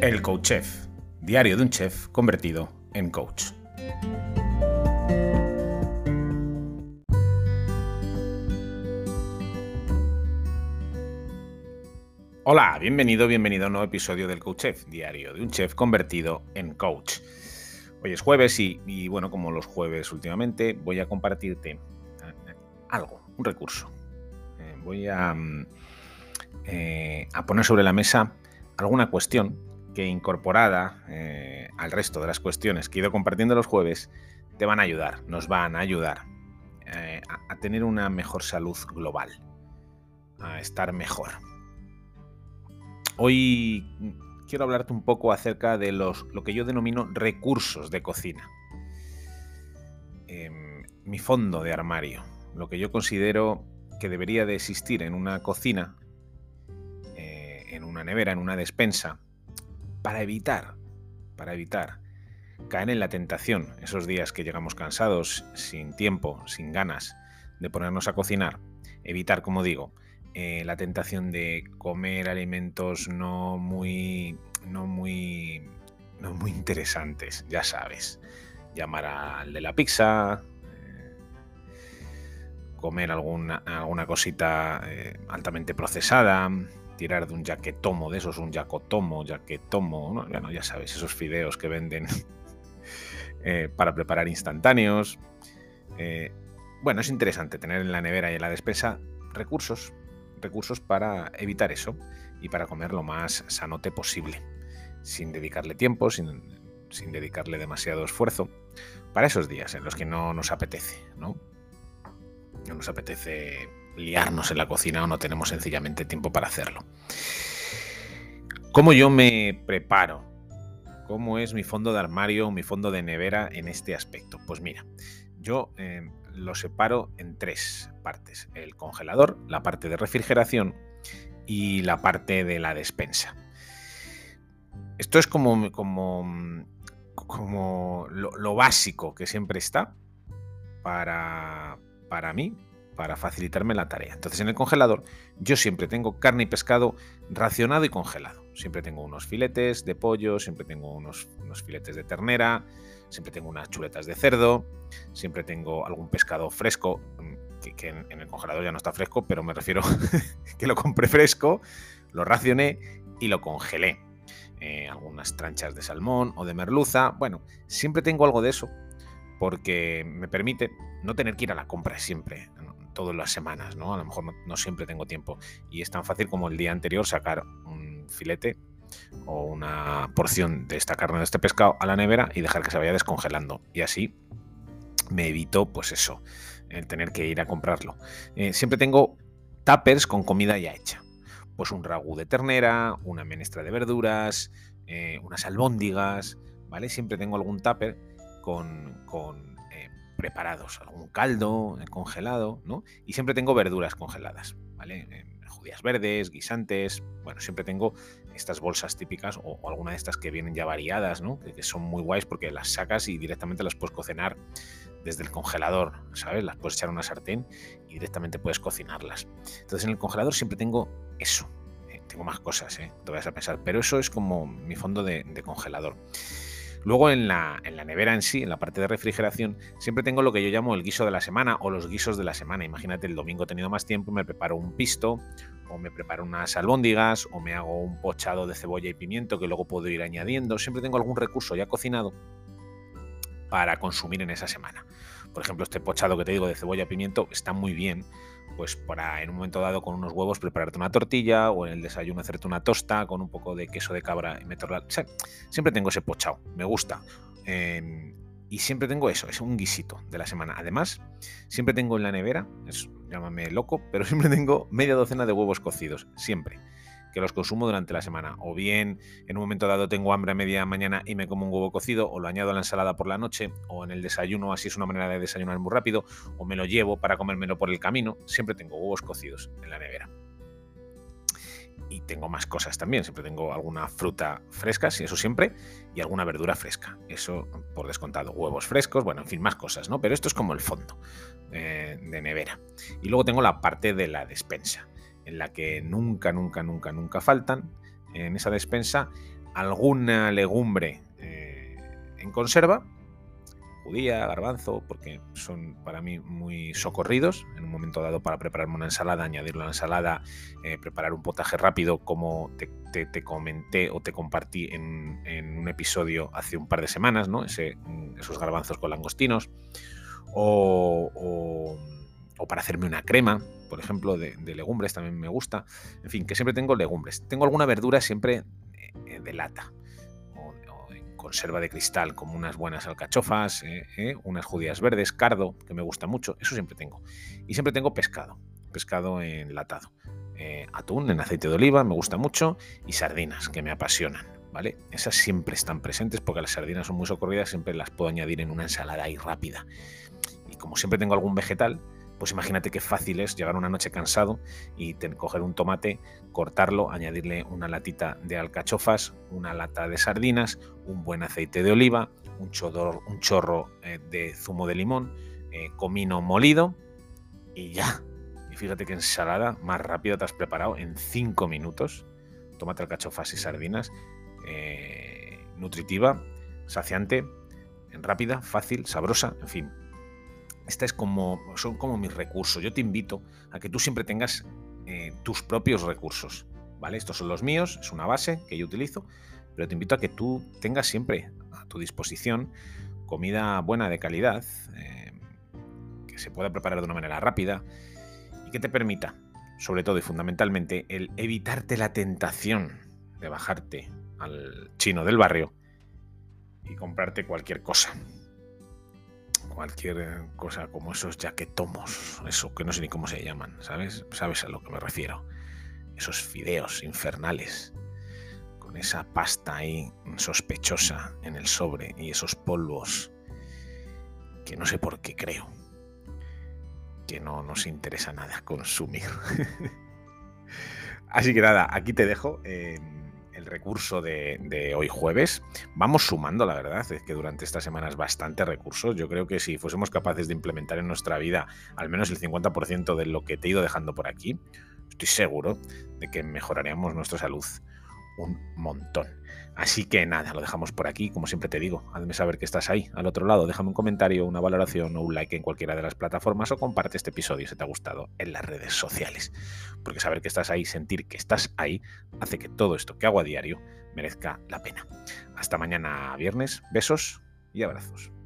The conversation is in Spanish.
El Coach Chef, diario de un chef convertido en coach. Hola, bienvenido, bienvenido a un nuevo episodio del Coach Chef, diario de un chef convertido en coach. Hoy es jueves y, bueno, como los jueves últimamente, voy a compartirte eh, algo, un recurso. Eh, voy mm, eh, a poner sobre la mesa alguna cuestión que incorporada al resto de las cuestiones que he ido compartiendo los jueves, te van a ayudar, nos van a ayudar a tener una mejor salud global, a estar mejor. Hoy quiero hablarte un poco acerca de los, lo que yo denomino recursos de cocina. Em, mi fondo de armario, lo que yo considero que debería de existir en una cocina, eh, en una nevera, en una despensa, para evitar, para evitar caer en la tentación esos días que llegamos cansados, sin tiempo, sin ganas de ponernos a cocinar, evitar, como digo, eh, la tentación de comer alimentos no muy, no muy, no muy interesantes, ya sabes. Llamar al de la pizza, eh, comer alguna, alguna cosita eh, altamente procesada, tirar de un jaquetomo, de esos un jacotomo, jaquetomo, ¿no? bueno, ya sabes, esos fideos que venden para preparar instantáneos. bueno, es interesante tener en la nevera y en la despensa recursos recursos para evitar eso y para comer lo más sanote posible, sin dedicarle tiempo, sin, dedicarle demasiado esfuerzo, para esos días en los que no nos apetece, ¿no? No nos apetece liarnos en la cocina o no tenemos sencillamente tiempo para hacerlo. ¿Cómo yo me preparo? ¿Cómo es mi fondo de armario, mi fondo de nevera en este aspecto? Pues mira, yo eh, lo separo en tres partes. El congelador, la parte de refrigeración y la parte de la despensa. Esto es como, como, como lo, básico que siempre está para, para mí, para facilitarme la tarea. Entonces en el congelador yo siempre tengo carne y pescado racionado y congelado. Siempre tengo unos filetes de pollo, siempre tengo unos, filetes de ternera, siempre tengo unas chuletas de cerdo, siempre tengo algún pescado fresco, mm, que, en, el congelador ya no está fresco, pero me refiero que lo compré fresco, lo racioné y lo congelé. Eh, algunas tranchas de salmón o de merluza, bueno, siempre tengo algo de eso porque me permite no tener que ir a la compra siempre, todas las semanas, ¿no? A lo mejor no siempre tengo tiempo y es tan fácil como el día anterior sacar un filete o una porción de esta carne de este pescado a la nevera y dejar que se vaya descongelando. Y así me evito, pues eso, el tener que ir a comprarlo. Eh, siempre tengo tuppers con comida ya hecha. Pues un ragú de ternera, una menestra de verduras, eh, unas albóndigas, ¿vale? Siempre tengo algún tupper con, con preparados, algún caldo congelado, ¿no? Y siempre tengo verduras congeladas, ¿vale? judías verdes, guisantes, bueno, siempre tengo estas bolsas típicas o, alguna de estas que vienen ya variadas, ¿no? Que, son muy guays porque las sacas y directamente las puedes cocinar desde el congelador, ¿sabes? Las puedes echar a una sartén y directamente puedes cocinarlas. Entonces en el congelador siempre tengo eso. Eh, tengo más cosas, ¿eh? Te vas a pensar, pero eso es como mi fondo de, congelador. Luego en la, en la, nevera en sí, en la parte de refrigeración, siempre tengo lo que yo llamo el guiso de la semana o los guisos de la semana. Imagínate, el domingo he tenido más tiempo, me preparo un pisto o me preparo unas albóndigas, o me hago un pochado de cebolla y pimiento que luego puedo ir añadiendo. Siempre tengo algún recurso ya cocinado para consumir en esa semana. Por ejemplo, este pochado que te digo de cebolla y pimiento está muy bien, pues para en un momento dado con unos huevos prepararte una tortilla o en el desayuno hacerte una tosta con un poco de queso de cabra y meterla. siempre tengo ese pochado, me gusta. Em, y siempre tengo eso, es un guisito de la semana. Además, siempre tengo en la nevera, es, llámame loco, pero siempre tengo media docena de huevos cocidos, siempre, que los consumo durante la semana. O bien en un momento dado tengo hambre a media mañana y me como un huevo cocido, o lo añado a la ensalada por la noche, o en el desayuno, así es una manera de desayunar muy rápido, o me lo llevo para comérmelo por el camino. Siempre tengo huevos cocidos en la nevera y tengo más cosas también. Siempre tengo alguna fruta fresca, sí, eso siempre, y alguna verdura fresca. Eso por descontado. Huevos frescos, bueno, en fin, más cosas, ¿no? Pero esto es como el fondo eh, de nevera. Y luego tengo la parte de la despensa, en la que nunca, nunca, nunca, nunca faltan en esa despensa alguna legumbre eh, en conserva, judía, garbanzo, porque son para mí muy socorridos. En un momento dado para prepararme una ensalada, añadirlo a la ensalada, eh, preparar un potaje rápido, como te, comenté o te compartí en, un episodio hace un par de semanas, ¿no? esos garbanzos con langostinos. O, para hacerme una crema, por ejemplo, de, legumbres también me gusta. En fin, que siempre tengo legumbres. Tengo alguna verdura siempre eh, de lata conserva de cristal, como unas buenas alcachofas, eh, eh, unas judías verdes, cardo, que me gusta mucho, eso siempre tengo. Y siempre tengo pescado, pescado enlatado. Eh, atún en aceite de oliva, me gusta mucho, y sardinas, que me apasionan. ¿Vale? Esas siempre están presentes porque las sardinas son muy socorridas, siempre las puedo añadir en una ensalada ahí rápida. Y como siempre tengo algún vegetal, pues imagínate qué fácil es llegar una noche cansado y coger un tomate, cortarlo, añadirle una latita de alcachofas, una lata de sardinas, un buen aceite de oliva, un, chorro eh, de zumo de limón, eh, comino molido y ya. Y fíjate qué ensalada más rápida te has preparado en 5 minutos. Tomate, alcachofas y sardinas. Eh, nutritiva, saciante, rápida, fácil, sabrosa, en fin, esta es como, son como mis recursos. Yo te invito a que tú siempre tengas eh, tus propios recursos. ¿Vale? Estos son los míos, es una base que yo utilizo, pero te invito a que tú tengas siempre a tu disposición comida buena de calidad, eh, que se pueda preparar de una manera rápida y que te permita, sobre todo y fundamentalmente, el evitarte la tentación de bajarte al chino del barrio y comprarte cualquier cosa cualquier eh, cosa como esos jaquetomos, eso que no sé ni cómo se llaman, ¿sabes? ¿Sabes a lo que me refiero? Esos fideos infernales, con esa pasta ahí sospechosa en el sobre y esos polvos que no sé por qué creo que no nos interesa nada consumir. Así que nada, aquí te dejo el recurso de, hoy jueves. Vamos sumando, la verdad, es que durante estas semanas bastante recursos. Yo creo que si fuésemos capaces de implementar en nuestra vida al menos el 50% de lo que te he ido dejando por aquí, estoy seguro de que mejoraríamos nuestra salud un montón. Así que nada, lo dejamos por aquí. Como siempre te digo, hazme saber que estás ahí, al otro lado. Déjame un comentario, una valoración o un like en cualquiera de las plataformas o comparte este episodio si te ha gustado en las redes sociales. Porque saber que estás ahí, sentir que estás ahí, hace que todo esto que hago a diario merezca la pena. Hasta mañana viernes. Besos y abrazos.